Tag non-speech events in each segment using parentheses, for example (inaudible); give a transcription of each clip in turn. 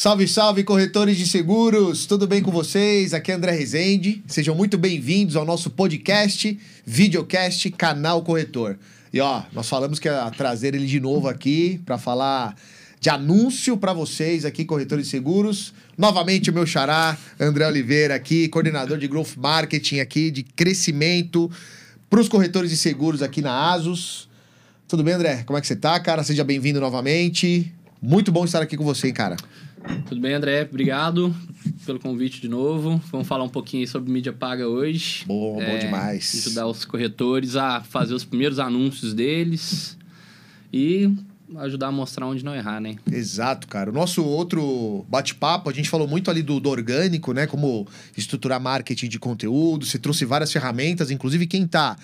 Salve, salve, corretores de seguros! Tudo bem com vocês? Aqui é André Rezende. Sejam muito bem-vindos ao nosso podcast, videocast Canal Corretor. E ó, nós falamos que ia trazer ele de novo aqui para falar de anúncio para vocês aqui, corretores de seguros. Novamente o meu xará, André Oliveira aqui, coordenador de Growth Marketing aqui, de crescimento para os corretores de seguros aqui na Asus. Tudo bem, André? Como é que você tá, cara? Seja bem-vindo novamente. Muito bom estar aqui com você, cara. Tudo bem, André? Obrigado pelo convite de novo. Vamos falar um pouquinho sobre mídia paga hoje. Bom, bom demais. Ajudar os corretores a fazer os primeiros anúncios deles e ajudar a mostrar onde não errar, né? Exato, cara. O nosso outro bate-papo, a gente falou muito ali do, do, orgânico, né? Como estruturar marketing de conteúdo. Você trouxe várias ferramentas, inclusive quem tá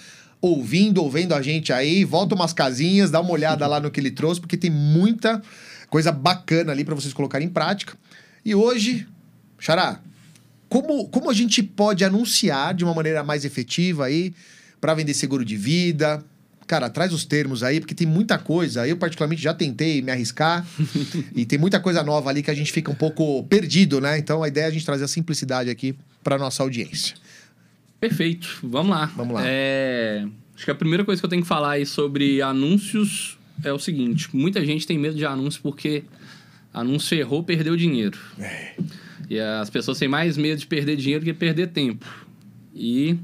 ouvindo ou vendo a gente aí, volta umas casinhas, dá uma olhada lá no que ele trouxe, porque tem muita coisa bacana ali para vocês colocarem em prática. E hoje, Xará, como, como a gente pode anunciar de uma maneira mais efetiva aí para vender seguro de vida? Cara, traz os termos aí, porque tem muita coisa. Eu, particularmente, já tentei me arriscar (laughs) e tem muita coisa nova ali que a gente fica um pouco perdido, né? Então, a ideia é a gente trazer a simplicidade aqui para nossa audiência. Perfeito. Vamos lá. Vamos lá. É... Acho que a primeira coisa que eu tenho que falar aí sobre anúncios é o seguinte: muita gente tem medo de anúncio porque anúncio errou, perdeu dinheiro. É. E as pessoas têm mais medo de perder dinheiro que perder tempo. E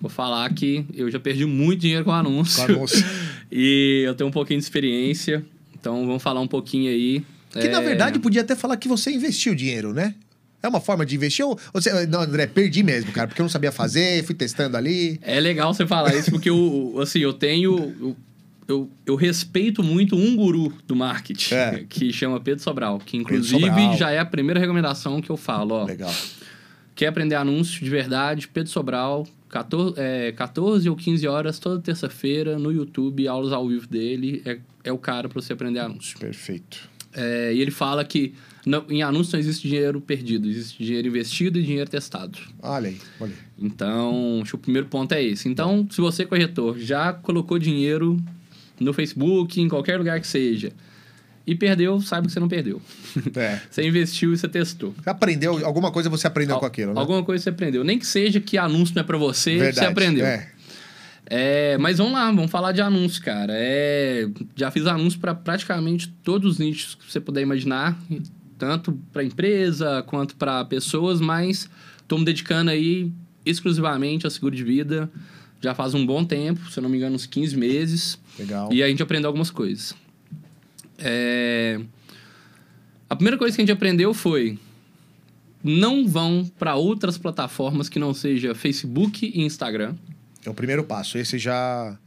vou falar que eu já perdi muito dinheiro com anúncio. Com anúncio. (laughs) e eu tenho um pouquinho de experiência. Então vamos falar um pouquinho aí. Que é... na verdade podia até falar que você investiu dinheiro, né? É uma forma de investir ou você. Não, André, perdi mesmo, cara, porque eu não sabia fazer, fui testando ali. É legal você falar isso, porque eu, assim, eu tenho. Eu, eu, eu respeito muito um guru do marketing, é. que chama Pedro Sobral, que inclusive Sobral. já é a primeira recomendação que eu falo, ó. Legal. Quer aprender anúncio de verdade? Pedro Sobral, 14, é, 14 ou 15 horas toda terça-feira no YouTube, aulas ao vivo dele. É, é o cara para você aprender anúncio. Perfeito. É, e ele fala que não, em anúncio não existe dinheiro perdido, existe dinheiro investido e dinheiro testado. Olha aí, olha aí. Então, acho que o primeiro ponto é esse. Então, se você, corretor, já colocou dinheiro no Facebook, em qualquer lugar que seja, e perdeu, saiba que você não perdeu. (laughs) É. você investiu e você testou. Você aprendeu, alguma coisa você aprendeu Al, com aquilo, né? Alguma coisa você aprendeu. Nem que seja que anúncio não é para você, Verdade, você aprendeu. É. É, mas vamos lá, vamos falar de anúncio, cara. É, já fiz anúncio para praticamente todos os nichos que você puder imaginar, tanto para empresa quanto para pessoas, mas estou me dedicando aí exclusivamente a seguro de vida já faz um bom tempo, se eu não me engano, uns 15 meses. Legal. E a gente aprendeu algumas coisas. É... A primeira coisa que a gente aprendeu foi não vão para outras plataformas que não seja Facebook e Instagram. É o primeiro passo. Esse já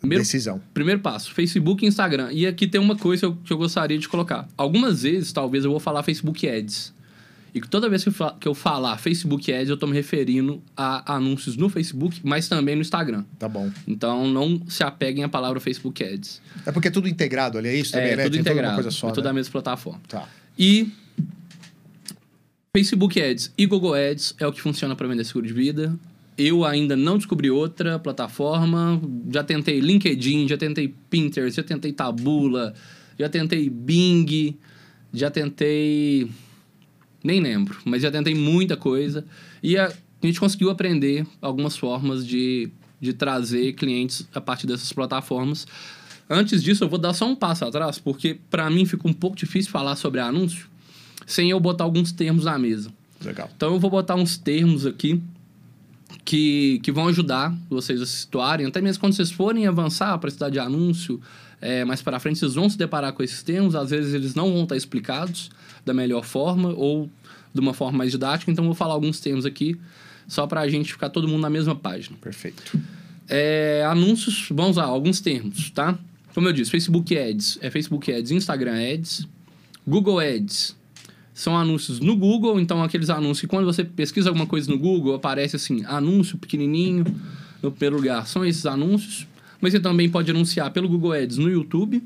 Primeiro, decisão. Primeiro passo, Facebook e Instagram. E aqui tem uma coisa que eu, que eu gostaria de colocar. Algumas vezes, talvez, eu vou falar Facebook Ads. E toda vez que eu falar Facebook Ads, eu estou me referindo a anúncios no Facebook, mas também no Instagram. Tá bom. Então, não se apeguem à palavra Facebook Ads. É porque é tudo integrado ali, é isso também, é, né? tudo Tem integrado. Coisa só, é tudo né? a mesma plataforma. Tá. E Facebook Ads e Google Ads é o que funciona para vender seguro de vida. Eu ainda não descobri outra plataforma. Já tentei LinkedIn, já tentei Pinterest, já tentei Tabula, já tentei Bing, já tentei nem lembro, mas já tentei muita coisa. E a, a gente conseguiu aprender algumas formas de, de trazer clientes a partir dessas plataformas. Antes disso, eu vou dar só um passo atrás, porque para mim fica um pouco difícil falar sobre anúncio sem eu botar alguns termos na mesa. Legal. Então eu vou botar uns termos aqui que, que vão ajudar vocês a se situarem, até mesmo quando vocês forem avançar para a cidade de anúncio, é, mais para frente vocês vão se deparar com esses termos, às vezes eles não vão estar explicados da melhor forma ou de uma forma mais didática, então vou falar alguns termos aqui só para a gente ficar todo mundo na mesma página. Perfeito. É, anúncios, vamos lá, alguns termos, tá? Como eu disse, Facebook Ads é Facebook Ads, Instagram Ads, Google Ads são anúncios no Google, então aqueles anúncios que quando você pesquisa alguma coisa no Google aparece assim, anúncio pequenininho no primeiro lugar, são esses anúncios. Mas você também pode anunciar pelo Google Ads no YouTube.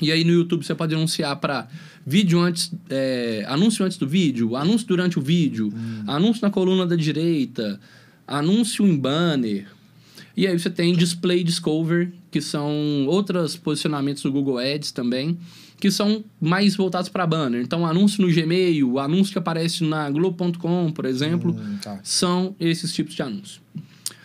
E aí no YouTube você pode anunciar para vídeo antes, é, anúncio antes do vídeo, anúncio durante o vídeo, hum. anúncio na coluna da direita, anúncio em banner. E aí você tem display discover, que são outros posicionamentos do Google Ads também, que são mais voltados para banner. Então, anúncio no Gmail, anúncio que aparece na Globo.com, por exemplo, Hum, tá. são esses tipos de anúncio.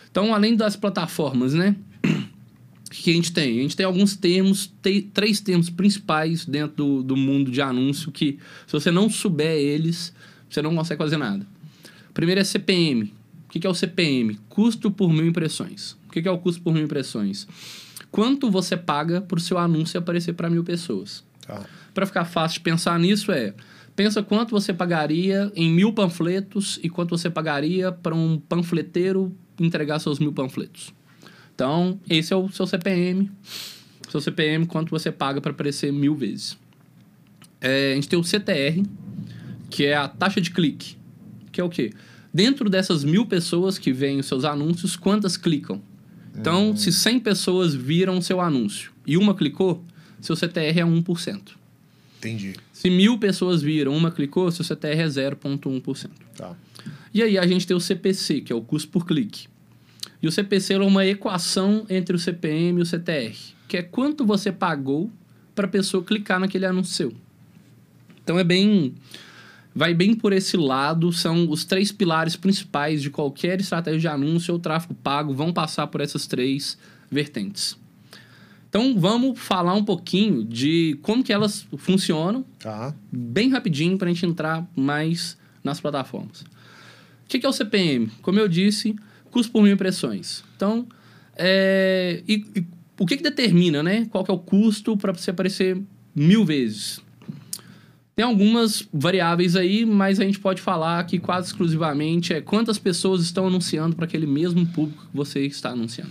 Então, além das plataformas, né? O (clears throat) que a gente tem? A gente tem alguns termos, te- três termos principais dentro do, do mundo de anúncio que, se você não souber eles, você não consegue fazer nada. Primeiro é CPM. O que é o CPM? Custo por mil impressões. O que é o custo por mil impressões? Quanto você paga para o seu anúncio aparecer para mil pessoas? Tá. Para ficar fácil de pensar nisso é, pensa quanto você pagaria em mil panfletos e quanto você pagaria para um panfleteiro entregar seus mil panfletos. Então, esse é o seu CPM. Seu CPM, quanto você paga para aparecer mil vezes. É, a gente tem o CTR, que é a taxa de clique. Que é o quê? Dentro dessas mil pessoas que veem os seus anúncios, quantas clicam? Então, se 100 pessoas viram o seu anúncio e uma clicou, seu CTR é 1%. Entendi. Se mil pessoas viram, uma clicou, seu CTR é 0,1%. Tá. E aí a gente tem o CPC, que é o custo por clique. E o CPC é uma equação entre o CPM e o CTR, que é quanto você pagou para a pessoa clicar naquele anúncio seu. Então é bem. Vai bem por esse lado, são os três pilares principais de qualquer estratégia de anúncio ou tráfego pago, vão passar por essas três vertentes. Então vamos falar um pouquinho de como que elas funcionam Tá. bem rapidinho para a gente entrar mais nas plataformas. O que, que é o CPM? Como eu disse, custo por mil impressões. Então, é, e, e o que, que determina, né? Qual que é o custo para você aparecer mil vezes? Tem algumas variáveis aí, mas a gente pode falar que quase exclusivamente é quantas pessoas estão anunciando para aquele mesmo público que você está anunciando.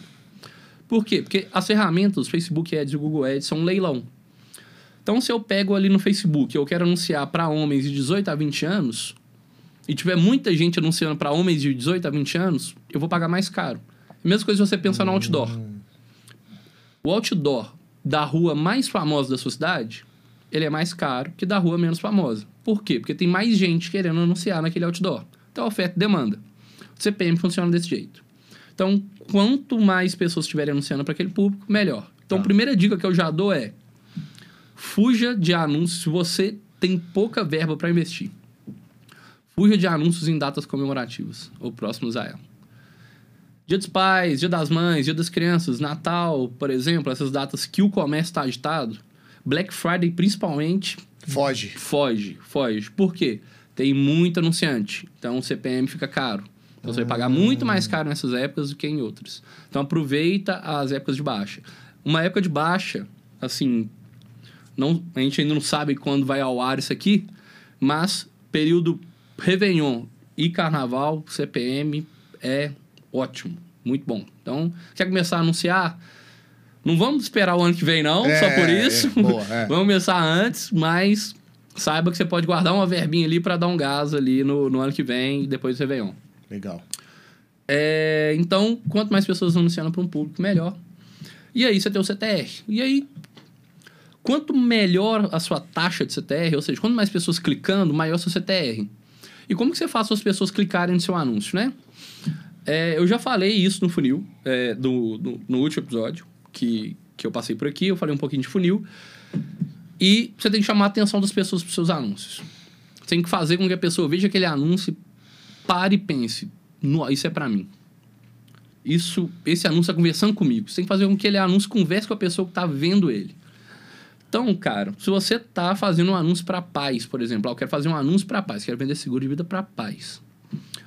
Por quê? Porque as ferramentas, Facebook Ads e Google Ads, são um leilão. Então, se eu pego ali no Facebook, eu quero anunciar para homens de 18 a 20 anos, e tiver muita gente anunciando para homens de 18 a 20 anos, eu vou pagar mais caro. Mesma coisa se você pensar no outdoor. O outdoor da rua mais famosa da sua cidade, ele é mais caro que da rua menos famosa. Por quê? Porque tem mais gente querendo anunciar naquele outdoor. Então, oferta e demanda. O CPM funciona desse jeito. Então, quanto mais pessoas estiverem anunciando para aquele público, melhor. Então, Tá. a primeira dica que eu já dou é: fuja de anúncios se você tem pouca verba para investir. Fuja de anúncios em datas comemorativas ou próximos a ela. Dia dos Pais, Dia das Mães, Dia das Crianças, Natal, por exemplo, essas datas que o comércio está agitado. Black Friday, principalmente, Foge. foge, foge. Por quê? Tem muito anunciante, então o CPM fica caro. Então você vai pagar muito mais caro nessas épocas do que em outras. Então aproveita as épocas de baixa. Uma época de baixa, assim, não, a gente ainda não sabe quando vai ao ar isso aqui, mas período Réveillon e Carnaval, CPM é ótimo, muito bom. Então, quer começar a anunciar? Não vamos esperar o ano que vem, não, É, só por isso. é, boa, é. (laughs) vamos começar antes, mas saiba que você pode guardar uma verbinha ali para dar um gás ali no, no ano que vem, depois do Réveillon. Legal. É, então, quanto mais pessoas anunciando para um público, melhor. E aí você tem o CTR. E aí, quanto melhor a sua taxa de CTR, ou seja, quanto mais pessoas clicando, maior seu CTR. E como que você faz as pessoas clicarem no seu anúncio, né? É, eu já falei isso no funil, é, do, do- no último episódio que, que eu passei por aqui, eu falei um pouquinho de funil. E você tem que chamar a atenção das pessoas para seus anúncios. Você tem que fazer com que a pessoa veja aquele anúncio, pare e pense, "No, isso é para mim. Isso, esse anúncio está conversando comigo. Você tem que fazer com que aquele anúncio converse com a pessoa que está vendo ele. Então, cara, se você tá fazendo um anúncio para pais, por exemplo, ah, eu quero fazer um anúncio para pais, quero vender seguro de vida para pais.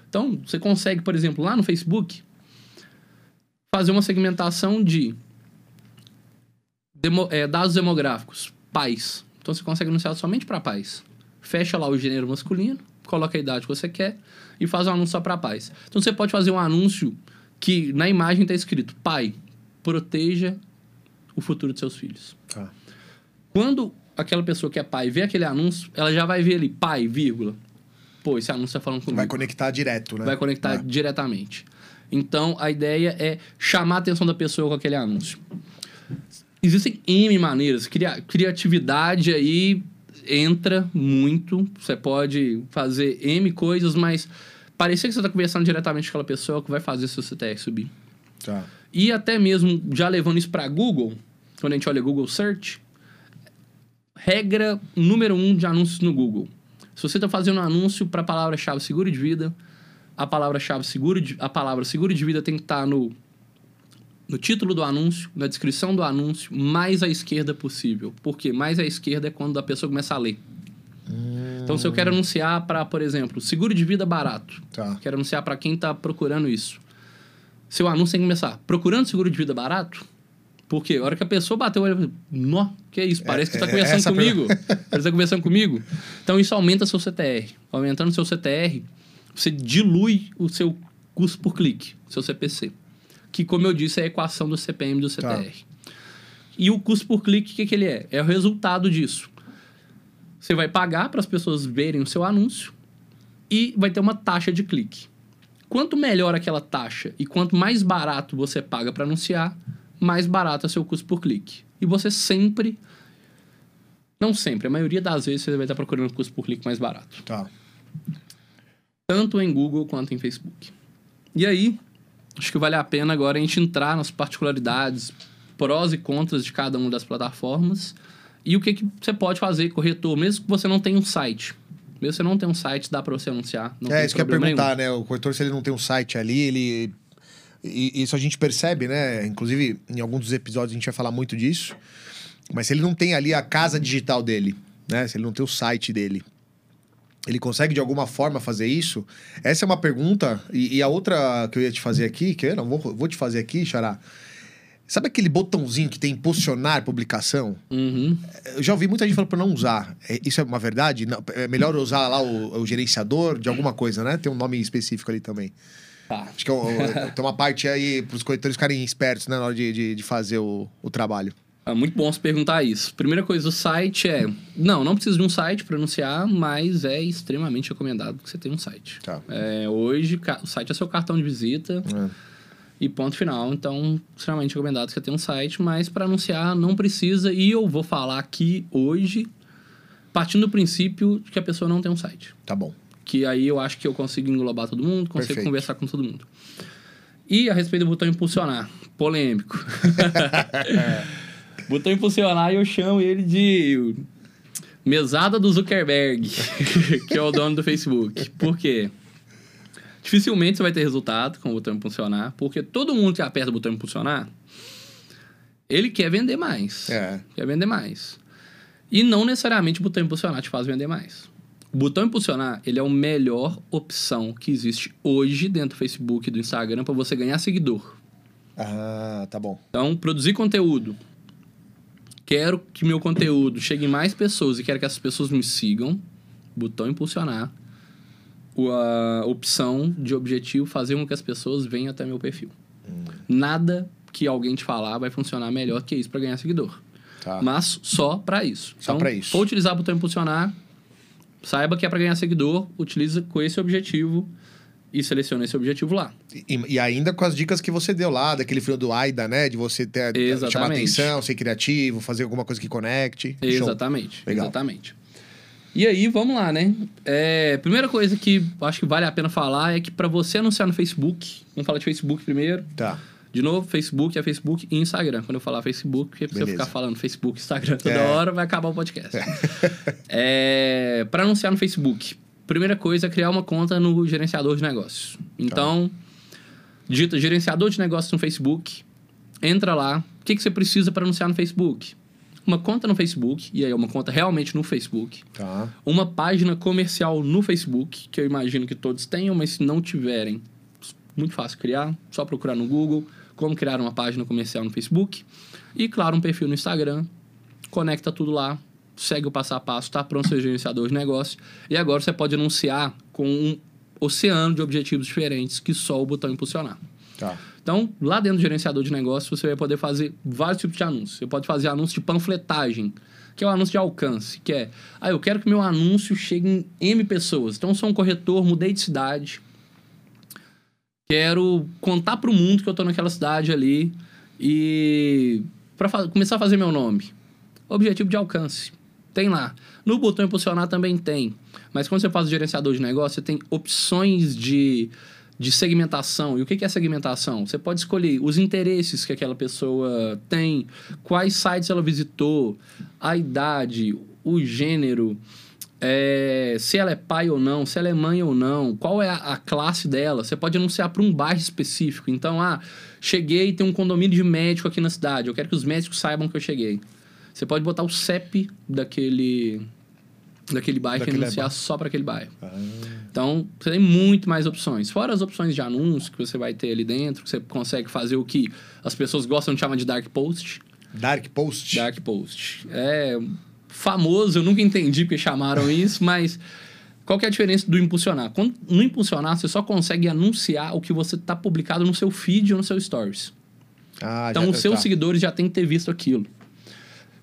Então, você consegue, por exemplo, lá no Facebook, fazer uma segmentação de demo- é, dados demográficos, pais. Então, você consegue anunciar somente para pais. Fecha lá o gênero masculino, coloca a idade que você quer e faz um anúncio só para pais. Então, você pode fazer um anúncio que na imagem está escrito: pai, proteja o futuro de seus filhos. Tá. Quando aquela pessoa que é pai vê aquele anúncio, ela já vai ver ali, pai, vírgula. Pô, esse anúncio tá falando comigo. Vai conectar direto, né? Vai conectar É. diretamente. Então, a ideia é chamar a atenção da pessoa com aquele anúncio. Existem N maneiras. Cria- criatividade aí entra muito. Você pode fazer M coisas, mas parecer que você está conversando diretamente com aquela pessoa que vai fazer seu CTR subir. Tá. E até mesmo já levando isso para Google, quando a gente olha Google Search, regra número um de anúncios no Google. Se você está fazendo um anúncio para a palavra-chave seguro de vida, a palavra-chave seguro de, a palavra seguro de vida tem que estar tá no no título do anúncio, na descrição do anúncio, mais à esquerda possível. Porque mais à esquerda é quando a pessoa começa a ler. Hum. Então, se eu quero anunciar para, por exemplo, seguro de vida barato, tá. quero anunciar para quem está procurando isso. Seu anúncio tem que começar procurando seguro de vida barato, porque a hora que a pessoa bateu o olho, nó, que é isso? Parece que está é, conversando comigo. (laughs) Parece que está conversando comigo. Então, isso aumenta seu CTR. Aumentando seu CTR, você dilui o seu custo por clique, seu CPC que, como eu disse, é a equação do CPM do CTR. Tá. E o custo por clique, o que, que ele é? É o resultado disso. Você vai pagar para as pessoas verem o seu anúncio e vai ter uma taxa de clique. Quanto melhor aquela taxa e quanto mais barato você paga para anunciar, mais barato é seu custo por clique. E você sempre, não sempre, a maioria das vezes você vai estar procurando custo por clique mais barato. Tá. Tanto em Google quanto em Facebook. E aí, acho que vale a pena agora a gente entrar nas particularidades, prós e contras de cada uma das plataformas e o que, que você pode fazer, corretor, mesmo que você não tenha um site. Mesmo que você não tenha um site, dá para você anunciar. é, isso que eu ia perguntar, nenhum. né? O corretor, se ele não tem um site ali, ele. E isso a gente percebe, né? Inclusive, em alguns dos episódios a gente vai falar muito disso. Mas se ele não tem ali a casa digital dele, né? Se ele não tem o site dele, ele consegue de alguma forma fazer isso? Essa é uma pergunta. E, e a outra que eu ia te fazer aqui, que eu não vou, vou te fazer aqui, Xará. Sabe aquele botãozinho que tem posicionar publicação? Uhum. Eu já ouvi muita gente falando para não usar. É, isso é uma verdade? É melhor usar lá o, o, gerenciador de alguma coisa, né? Tem um nome específico ali também. Tá. Acho que é, tem uma parte aí para os corretores ficarem espertos né, na hora de, de, de fazer o, o trabalho. É muito bom se perguntar isso. Primeira coisa, o site é. Não, não precisa de um site para anunciar, mas é extremamente recomendado que você tenha um site. Tá. É, hoje, o site é seu cartão de visita. É. E ponto final. Então, extremamente recomendado que você tenha um site, mas para anunciar não precisa. E eu vou falar aqui hoje, partindo do princípio de que a pessoa não tem um site. Tá bom. Que aí eu acho que eu consigo englobar todo mundo, consigo Perfeito. conversar com todo mundo. E a respeito do botão impulsionar, polêmico. (laughs) (laughs) Botão impulsionar e eu chamo ele de mesada do Zuckerberg, (laughs) que é o dono do Facebook. Por quê? Dificilmente você vai ter resultado com o botão impulsionar, porque todo mundo que aperta o botão impulsionar, ele quer vender mais. É. Quer vender mais. E não necessariamente o botão impulsionar te faz vender mais. O botão impulsionar, ele é a melhor opção que existe hoje dentro do Facebook e do Instagram para você ganhar seguidor. Ah, tá bom. Então, produzir conteúdo, quero que meu conteúdo chegue em mais pessoas e quero que essas pessoas me sigam, botão impulsionar, a opção de objetivo fazer com que as pessoas venham até meu perfil. Hum. Nada que alguém te falar vai funcionar melhor que isso para ganhar seguidor. Tá. Mas só para isso. Só então, para isso. For utilizar o botão impulsionar, saiba que é para ganhar seguidor, utiliza com esse objetivo e seleciona esse objetivo lá. E, e, ainda com as dicas que você deu lá, daquele frio do AIDA, né? De você ter, chamar atenção, ser criativo, fazer alguma coisa que conecte. Exatamente. Legal. Exatamente. E aí, vamos lá, né? É, primeira coisa que acho que vale a pena falar é que para você anunciar no Facebook, vamos falar de Facebook primeiro. Tá. De novo, Facebook é Facebook e Instagram. Quando eu falar Facebook, porque se eu ficar falando Facebook Instagram toda é. hora, vai acabar o podcast. (laughs) é, para anunciar no Facebook, primeira coisa é criar uma conta no gerenciador de negócios. Então, tá. digita gerenciador de negócios no Facebook, entra lá. O que, que você precisa para anunciar no Facebook? Uma conta no Facebook, e aí é uma conta realmente no Facebook. Tá. Uma página comercial no Facebook, que eu imagino que todos tenham, mas se não tiverem, muito fácil criar, só procurar no Google como criar uma página comercial no Facebook. E, claro, um perfil no Instagram. Conecta tudo lá, segue o passo a passo, está pronto seu gerenciador de negócio. E agora você pode anunciar com um oceano de objetivos diferentes que só o botão impulsionar. Tá. Então, lá dentro do gerenciador de negócio, você vai poder fazer vários tipos de anúncios. Você pode fazer anúncio de panfletagem, que é o anúncio de alcance, que é, ah, eu quero que meu anúncio chegue em M pessoas. Então, eu sou um corretor, mudei de cidade, quero contar para o mundo que eu estou naquela cidade ali e para começar a fazer meu nome. Objetivo de alcance. Tem lá. No botão impulsionar também tem. Mas quando você faz o gerenciador de negócio, você tem opções de, de segmentação. E o que é segmentação? Você pode escolher os interesses que aquela pessoa tem, quais sites ela visitou, a idade, o gênero, é, se ela é pai ou não, se ela é mãe ou não, qual é a, a classe dela. Você pode anunciar para um bairro específico. Então, ah, cheguei, tem um condomínio de médico aqui na cidade. Eu quero que os médicos saibam que eu cheguei. Você pode botar o CEP daquele daquele bairro Daquele e anunciar só para aquele bairro. Ah, Então, você tem muito mais opções. Fora as opções de anúncio que você vai ter ali dentro, que você consegue fazer o que as pessoas gostam de chamar de dark post. Dark Post. Dark post. É famoso, eu nunca entendi porque chamaram (laughs) isso, mas qual que é a diferença do impulsionar? Quando, no impulsionar, você só consegue anunciar o que você está publicado no seu feed ou no seu stories. Ah, Então, os seus tá. seguidores já têm que ter visto aquilo.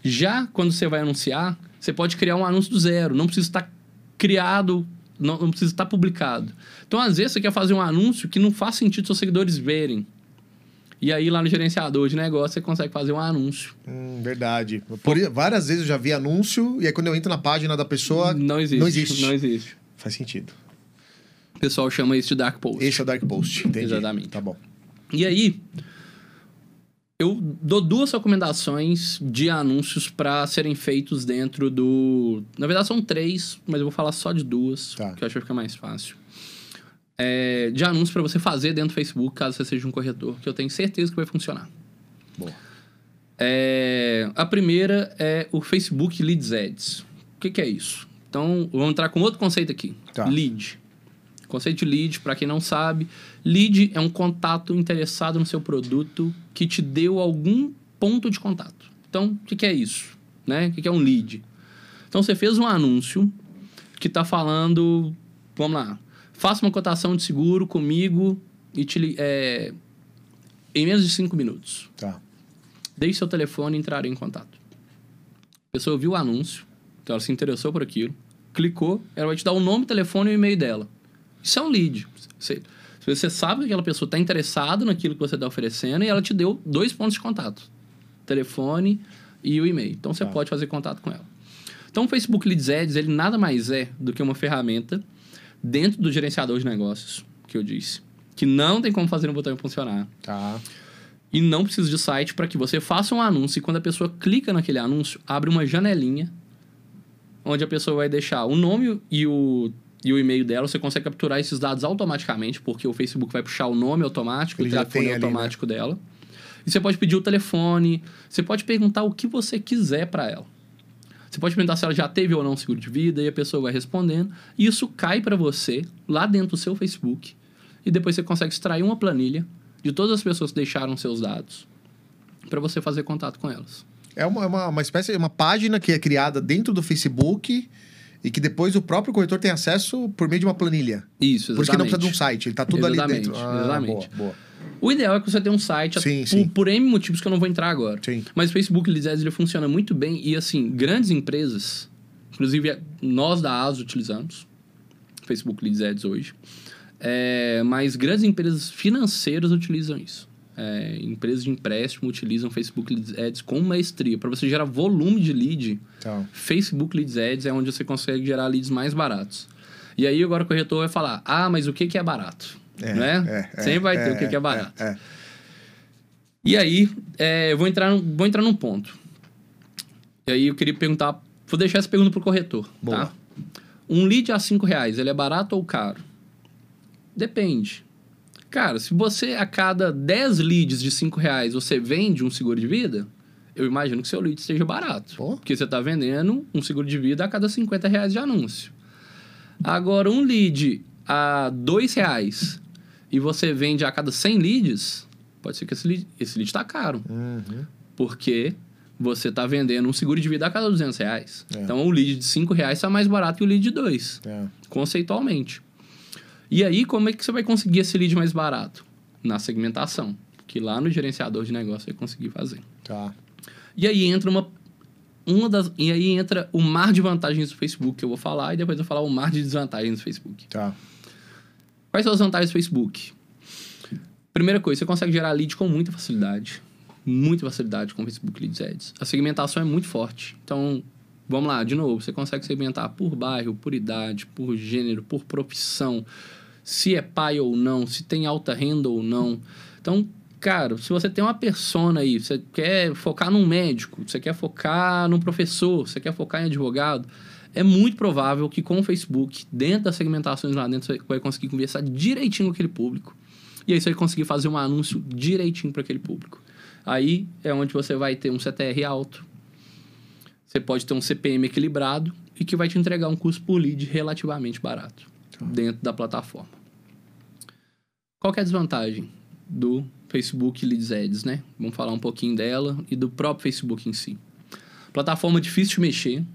Já quando você vai anunciar, você pode criar um anúncio do zero. Não precisa estar criado, não, não precisa estar publicado. Então, às vezes, você quer fazer um anúncio que não faz sentido seus seguidores verem. E aí, lá no gerenciador de negócio, você consegue fazer um anúncio. Hum, verdade. Por, várias vezes eu já vi anúncio, e aí quando eu entro na página da pessoa, Não existe. Não existe. Não existe. faz sentido. O pessoal chama isso de dark post. Esse é o Dark Post, entendi. Exatamente. Tá bom. E aí, eu dou duas recomendações de anúncios para serem feitos dentro do. Na verdade, são três, mas eu vou falar só de duas, Tá. que eu acho que fica mais fácil. É, de anúncios para você fazer dentro do Facebook, caso você seja um corretor, que eu tenho certeza que vai funcionar. Boa. É, a primeira é o Facebook Leads Ads. O que, que é isso? Então, vamos entrar com outro conceito aqui. Tá. Lead. Conceito de lead, para quem não sabe, lead é um contato interessado no seu produto que te deu algum ponto de contato. Então, o que, que é isso? Né? O que, que é um lead? Então, você fez um anúncio que está falando, vamos lá, faça uma cotação de seguro comigo e te, é, em menos de cinco minutos. Tá. Deixe seu telefone e entrarei em contato. A pessoa viu o anúncio, então ela se interessou por aquilo, clicou, ela vai te dar o nome, telefone e o e-mail dela. Isso é um lead. Você, você sabe que aquela pessoa está interessada naquilo que você está oferecendo e ela te deu dois pontos de contato: telefone e o e-mail. Então você Tá. pode fazer contato com ela. Então o Facebook Leads Ads, ele nada mais é do que uma ferramenta dentro do gerenciador de negócios, que eu disse, que não tem como fazer um botão funcionar. Tá. E não precisa de site para que você faça um anúncio e quando a pessoa clica naquele anúncio, abre uma janelinha onde a pessoa vai deixar o nome e o, e o e-mail dela. Você consegue capturar esses dados automaticamente, porque o Facebook vai puxar o nome automático, Ele o telefone tem ali, né? automático dela. E você pode pedir o telefone, você pode perguntar o que você quiser para ela. Você pode perguntar se ela já teve ou não seguro de vida e a pessoa vai respondendo. E isso cai para você lá dentro do seu Facebook. E depois você consegue extrair uma planilha de todas as pessoas que deixaram seus dados para você fazer contato com elas. É uma, é uma, uma espécie, uma página que é criada dentro do Facebook e que depois o próprio corretor tem acesso por meio de uma planilha. Isso, exatamente. Por isso que não precisa de um site, ele tá tudo ali Exatamente, dentro. Ah, exatamente. Boa, boa. O ideal é que você tenha um site Sim, por, sim. por N motivos que eu não vou entrar agora. Sim. Mas o Facebook Leads Ads, ele funciona muito bem e assim, grandes empresas, inclusive nós da ASO utilizamos Facebook Leads Ads hoje, é, mas grandes empresas financeiras utilizam isso. É, empresas de empréstimo utilizam Facebook Leads Ads com maestria. Para você gerar volume de lead, Então, Facebook Leads Ads é onde você consegue gerar leads mais baratos. E aí agora o corretor vai falar, ah, mas o que, que é barato? é, né? é, é, Sempre vai ter é, o que, que é barato. É, é. E aí, é, eu vou entrar, num- vou entrar num ponto. E aí eu queria perguntar, vou deixar essa pergunta pro corretor, Boa. tá? Um lead a 5 reais, ele é barato ou caro? Depende. Cara, se você a cada 10 leads de 5 reais você vende um seguro de vida, eu imagino que seu lead esteja barato. Pô. Porque você está vendendo um seguro de vida a cada 50 reais de anúncio. Agora, um lead a 2 reais e você vende a cada 100 leads, pode ser que esse lead, esse lead tá caro. Uhum. Porque você está vendendo um seguro de vida a cada 200 reais. É. Então, o lead de 5 reais está mais barato que o lead de 2 É. conceitualmente. E aí, como é que você vai conseguir esse lead mais barato? Na segmentação, que lá no gerenciador de negócio você vai conseguir fazer. Tá. E aí entra uma, uma das, e aí entra o mar de vantagens do Facebook que eu vou falar e depois eu vou falar o mar de desvantagens do Facebook. Tá. Quais são as vantagens do Facebook? Primeira coisa, você consegue gerar lead com muita facilidade. Muita facilidade com o Facebook Leads Ads. A segmentação é muito forte. Então, vamos lá, de novo, você consegue segmentar por bairro, por idade, por gênero, por profissão, se é pai ou não, se tem alta renda ou não. Então, Cara, se você tem uma persona aí, você quer focar num médico, você quer focar num professor, você quer focar em advogado, é muito provável que com o Facebook, dentro das segmentações lá dentro, você vai conseguir conversar direitinho com aquele público. E aí você vai conseguir fazer um anúncio direitinho para aquele público. Aí é onde você vai ter um CTR alto, você pode ter um CPM equilibrado e que vai te entregar um custo por lead relativamente barato dentro da plataforma. Qual é a desvantagem do Facebook Leads Ads, né? Vamos falar um pouquinho dela e do próprio Facebook em si. Plataforma difícil de mexer.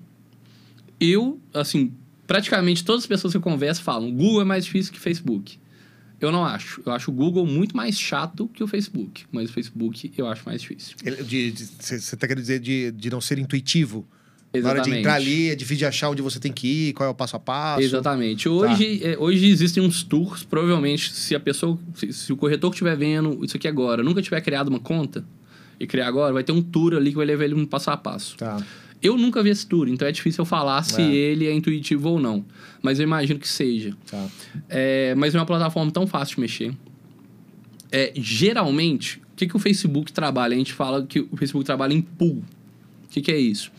Eu, assim, praticamente todas as pessoas que eu converso falam: Google é mais difícil que Facebook. Eu não acho. Eu acho o Google muito mais chato que o Facebook. Mas o Facebook eu acho mais difícil. Você está querendo dizer de, de não ser intuitivo? Exatamente. Na hora de entrar ali, é difícil de achar onde você tem que ir, qual é o passo a passo. Exatamente. Hoje, tá. é, hoje existem uns tours, provavelmente, se a pessoa, se, se o corretor que estiver vendo isso aqui agora, nunca tiver criado uma conta e criar agora, vai ter um tour ali que vai levar ele um passo a passo. Tá. Eu nunca vi esse tour, então é difícil eu falar se é. ele é intuitivo ou não. Mas eu imagino que seja. Tá. É, mas é uma plataforma tão fácil de mexer. É, geralmente, o que, que o Facebook trabalha? A gente fala que o Facebook trabalha em pool. O que, que é isso?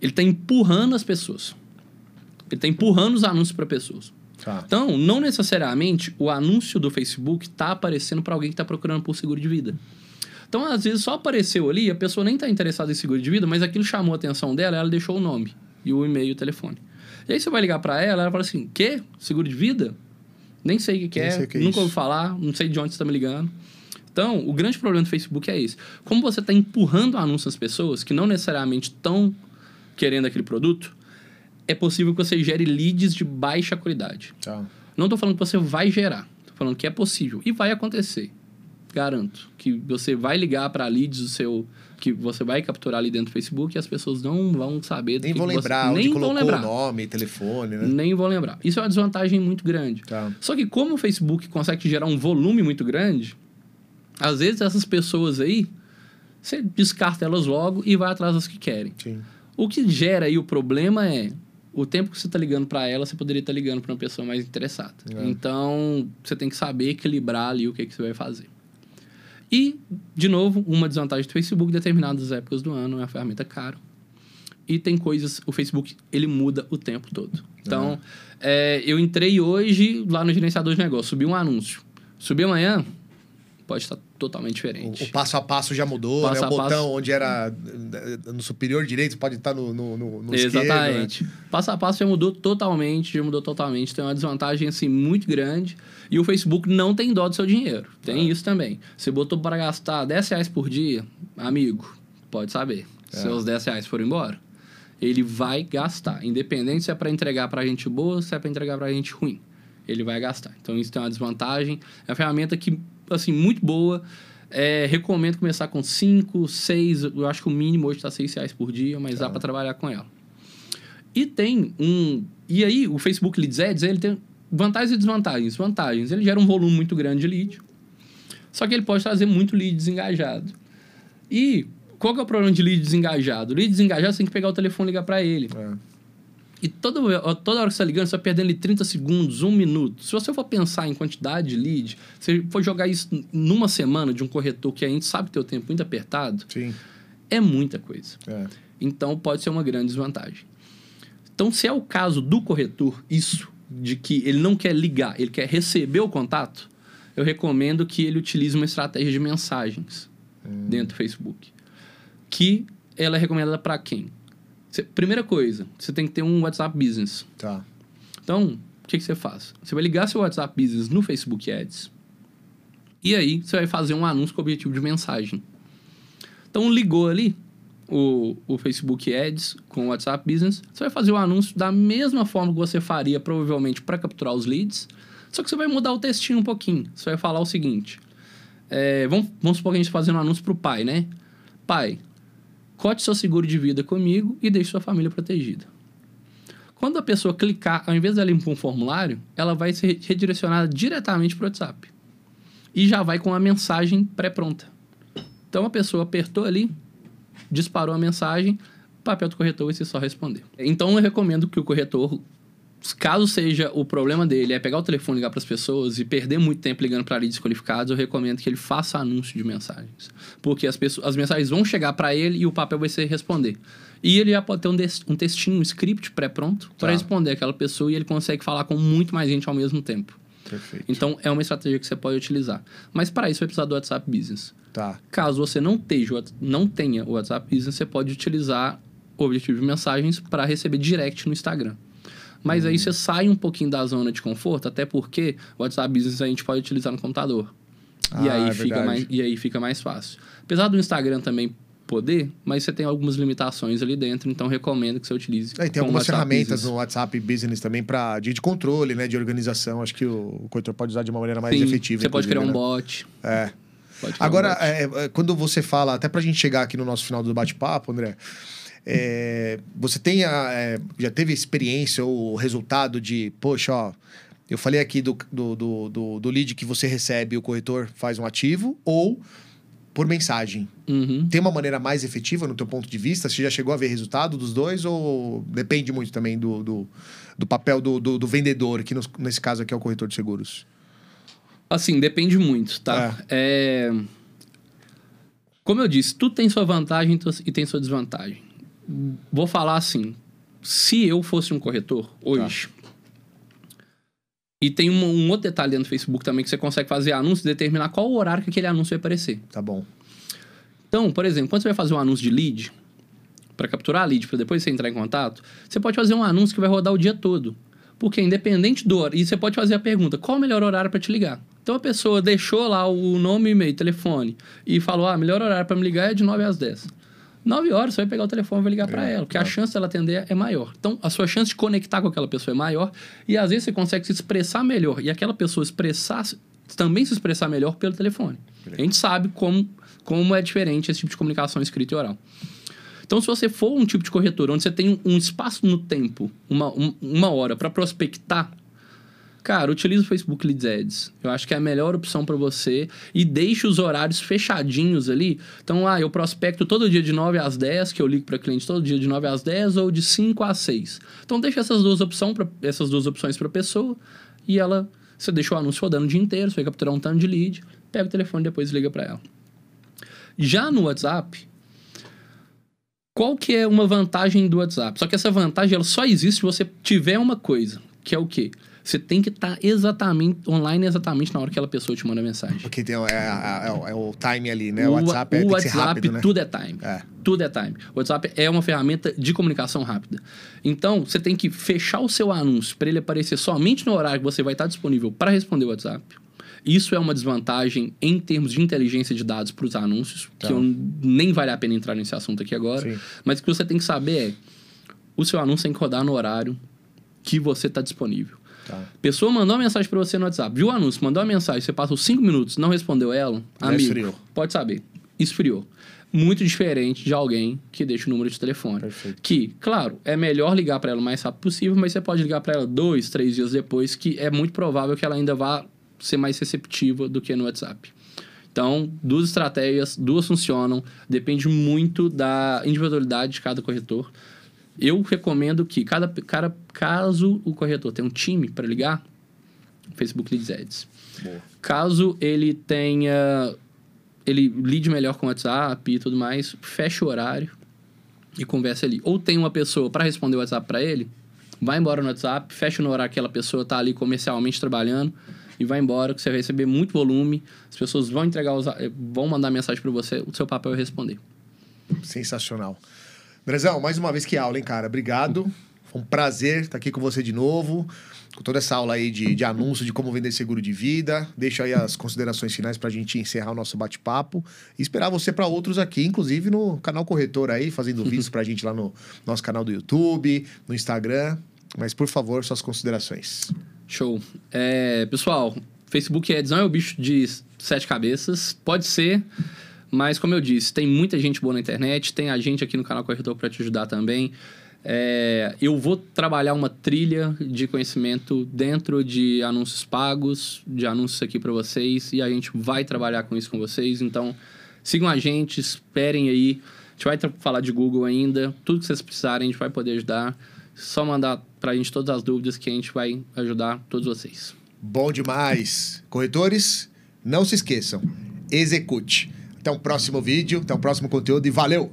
Ele está empurrando as pessoas. Ele está empurrando os anúncios para pessoas. Tá. Então, não necessariamente o anúncio do Facebook está aparecendo para alguém que está procurando por seguro de vida. Então, às vezes, só apareceu ali, a pessoa nem está interessada em seguro de vida, mas aquilo chamou a atenção dela, ela deixou o nome e o e-mail e o telefone. E aí você vai ligar para ela, ela fala assim: "Quê? Seguro de vida? Nem sei o que, é, que é nunca ouvi falar, não sei de onde você está me ligando". Então, o grande problema do Facebook é esse. Como você está empurrando anúncios às pessoas que não necessariamente estão querendo aquele produto, é possível que você gere leads de baixa qualidade. Tá. Não estou falando que você vai gerar, estou falando que é possível e vai acontecer. Garanto que você vai ligar para leads do seu que você vai capturar ali dentro do Facebook e as pessoas não vão saber nem vão lembrar você, nem vão lembrar nome, telefone, né? Nem vão lembrar. Isso é uma desvantagem muito grande. Tá. Só que como o Facebook consegue gerar um volume muito grande, às vezes essas pessoas aí você descarta elas logo e vai atrás das que querem. Sim. O que gera aí o problema é o tempo que você está ligando para ela, você poderia estar tá ligando para uma pessoa mais interessada. É. Então, você tem que saber equilibrar ali o que, que você vai fazer. E, de novo, uma desvantagem do Facebook, em determinadas épocas do ano, é uma ferramenta cara. E tem coisas, o Facebook, ele muda o tempo todo. Então. É, eu entrei hoje lá no gerenciador de negócio, subi um anúncio. Subi amanhã, pode estar totalmente diferente. O, o passo a passo já mudou, passo né? O botão passo... onde era eh, no superior direito pode estar no, no, no, no Exatamente. Esquerdo, né? Passo a passo já mudou totalmente, já mudou totalmente. Tem uma desvantagem, assim, muito grande. E o Facebook não tem dó do seu dinheiro. Tem é. isso também. Você botou para gastar 10 reais por dia, amigo, pode saber. É. Seus 10 reais foram embora, ele vai gastar. Independente se é para entregar para gente boa ou se é para entregar para gente ruim. Ele vai gastar. Então, isso tem uma desvantagem. É uma ferramenta que assim, muito boa. É, recomendo começar com 5, 6, eu acho que o mínimo hoje está 6 reais por dia, mas tá. dá para trabalhar com ela. E tem um. E aí, o Facebook Leads Ads, ele tem vantagens e desvantagens. Vantagens, ele gera um volume muito grande de lead, só que ele pode trazer muito lead desengajado. E qual que é o problema de lead desengajado? Lead desengajado, você tem que pegar o telefone e ligar para ele. É. E toda, toda hora que você está ligando, você vai perdendo ali 30 segundos, um minuto. Se você for pensar em quantidade de lead, se for jogar isso numa semana de um corretor que a gente sabe ter o tempo muito apertado, Sim. é muita coisa. É. Então pode ser uma grande desvantagem. Então, se é o caso do corretor, isso, de que ele não quer ligar, ele quer receber o contato, eu recomendo que ele utilize uma estratégia de mensagens hum. dentro do Facebook. Que ela é recomendada para quem? Cê, primeira coisa, você tem que ter um WhatsApp Business. Tá. Então, o que, que você faz? Você vai ligar seu WhatsApp Business no Facebook Ads. E aí, você vai fazer um anúncio com objetivo de mensagem. Então, ligou ali o, o Facebook Ads com o WhatsApp Business. Você vai fazer o anúncio da mesma forma que você faria, provavelmente, para capturar os leads. Só que você vai mudar o textinho um pouquinho. Você vai falar o seguinte. É, vamos, vamos supor que a gente está fazendo um anúncio para o pai, né? Pai, cote seu seguro de vida comigo e deixe sua família protegida. Quando a pessoa clicar, ao invés dela ir um formulário, ela vai ser redirecionada diretamente para o WhatsApp. E já vai com a mensagem pré-pronta. Então a pessoa apertou ali, disparou a mensagem, papel do corretor vai ser só responder. Então eu recomendo que o corretor caso seja o problema dele é pegar o telefone e ligar para as pessoas e perder muito tempo ligando para leads qualificados, eu recomendo que ele faça anúncio de mensagens. Porque as, pessoas, as mensagens vão chegar para ele e o papel vai ser responder. E ele já pode ter um, um textinho, um script pré-pronto para Tá. responder aquela pessoa e ele consegue falar com muito mais gente ao mesmo tempo. Perfeito. Então, é uma estratégia que você pode utilizar. Mas para isso, vai precisar do WhatsApp Business. Tá. Caso você não, Whats- não tenha o WhatsApp Business, você pode utilizar o objetivo de mensagens para receber direct no Instagram. Mas aí você sai um pouquinho da zona de conforto, até porque o WhatsApp Business a gente pode utilizar no computador. e, Ah, aí é fica verdade. mais, e aí fica mais fácil. Apesar do Instagram também poder, mas você tem algumas limitações ali dentro, então recomendo que você utilize. Aí tem algumas ferramentas Business. no WhatsApp Business também para de, de controle, né? De organização. Acho que o, o corretor pode usar de uma maneira mais Sim, efetiva. Você pode criar um inclusive, bot. né? É. criar um Agora, bot. é, é, quando você fala, até pra gente chegar aqui no nosso final do bate-papo, André, é, você tem a, é, já teve experiência ou resultado de, poxa, ó, eu falei aqui do, do, do, do, do lead que você recebe, o corretor faz um ativo, ou por mensagem. Uhum. Tem uma maneira mais efetiva no teu ponto de vista? Você já chegou a ver resultado dos dois ou depende muito também do, do, do papel do, do, do vendedor, que nos- nesse caso aqui é o corretor de seguros? Assim, depende muito, tá? É. Como eu disse, tudo tem sua vantagem e tem sua desvantagem. Vou falar assim: se eu fosse um corretor hoje. E tem um, um outro detalhe dentro do Facebook também que você consegue fazer anúncio e determinar qual o horário que aquele anúncio vai aparecer. Tá bom. Então, por exemplo, quando você vai fazer um anúncio de lead, para capturar lead, para depois você entrar em contato, você pode fazer um anúncio que vai rodar o dia todo. Porque independente do horário, e você pode fazer a pergunta, qual o melhor horário para te ligar? Então a pessoa deixou lá o nome, e-mail, telefone e falou: "Ah, melhor horário para me ligar é de 9 às 10". 9 horas você vai pegar o telefone e vai ligar para É, ela, porque tá. a chance dela atender é maior. Então, a sua chance de conectar com aquela pessoa é maior e às vezes você consegue se expressar melhor e aquela pessoa expressar também se expressar melhor pelo telefone. A gente sabe como como é diferente esse tipo de comunicação escrita e oral. Então, se você for um tipo de corretor onde você tem um, espaço no tempo, uma, um- uma hora para prospectar, cara, utilize o Facebook Leads Ads. Eu acho que é a melhor opção para você e deixe os horários fechadinhos ali. Então, ah, eu prospecto todo dia de 9 às 10, que eu ligo para cliente todo dia de 9 às 10 ou de 5 às 6. Então, deixa essas duas, opção pra, essas duas opções para a pessoa e ela, você deixa o anúncio rodando o dia inteiro, você vai capturar um tanto de lead, pega o telefone e depois liga para ela. Já no WhatsApp, qual que é uma vantagem do WhatsApp? Só que essa vantagem ela só existe se você tiver uma coisa, que é o quê? Você tem que estar exatamente online exatamente na hora que aquela pessoa te manda mensagem. Porque tem, é, é- é o- é o time ali, né? O, WhatsApp é, o WhatsApp, rápido, né? tudo é time. É. Tudo é time. O WhatsApp é uma ferramenta de comunicação rápida. Então, você tem que fechar o seu anúncio para ele aparecer somente no horário que você vai estar disponível para responder o WhatsApp. Isso é uma desvantagem em termos de inteligência de dados para os anúncios, Tá. que eu nem vale a pena entrar nesse assunto aqui agora. Sim. Mas o que você tem que saber é: o seu anúncio tem que rodar no horário que você está disponível. Tá. Pessoa mandou uma mensagem para você no WhatsApp, viu o anúncio, mandou uma mensagem, você passou cinco minutos, não respondeu ela, Já amigo, esfriou. pode saber, esfriou. Muito diferente de alguém que deixa o número de telefone. Perfeito. Que, claro, é melhor ligar para ela o mais rápido possível, mas você pode ligar para ela dois, três dias depois, que é muito provável que ela ainda vá ser mais receptiva do que no WhatsApp. Então, duas estratégias, duas funcionam, depende muito da individualidade de cada corretor. Eu recomendo que cada, cada caso o corretor tenha um time para ligar, Facebook Leads Ads. Boa. Caso ele tenha ele lide melhor com o WhatsApp e tudo mais, fecha o horário e conversa ali. Ou tem uma pessoa para responder o WhatsApp para ele, vai embora no WhatsApp, fecha no horário que aquela pessoa tá ali comercialmente trabalhando e vai embora, que você vai receber muito volume, as pessoas vão entregar os, vão mandar mensagem para você, o seu papel é responder. Sensacional. Andrezão, mais uma vez que aula, hein, cara? Obrigado. Foi um prazer estar aqui com você de novo. Com toda essa aula aí de, de anúncio de como vender seguro de vida. Deixa aí as considerações finais para a gente encerrar o nosso bate-papo. E esperar você para outros aqui, inclusive no canal Corretor aí, fazendo vídeos para a gente lá no nosso canal do YouTube, no Instagram. Mas, por favor, suas considerações. Show. É, pessoal, Facebook Ads não é o bicho de sete cabeças. Pode ser, mas, como eu disse, tem muita gente boa na internet, tem a gente aqui no canal Corretor para te ajudar também. É, eu vou trabalhar uma trilha de conhecimento dentro de anúncios pagos, de anúncios aqui para vocês, e a gente vai trabalhar com isso com vocês. Então, sigam a gente, esperem aí. A gente vai falar de Google ainda, tudo que vocês precisarem, a gente vai poder ajudar. Só mandar para a gente todas as dúvidas que a gente vai ajudar todos vocês. Bom demais! Corretores, não se esqueçam, execute. Até o próximo vídeo, até o próximo conteúdo e valeu!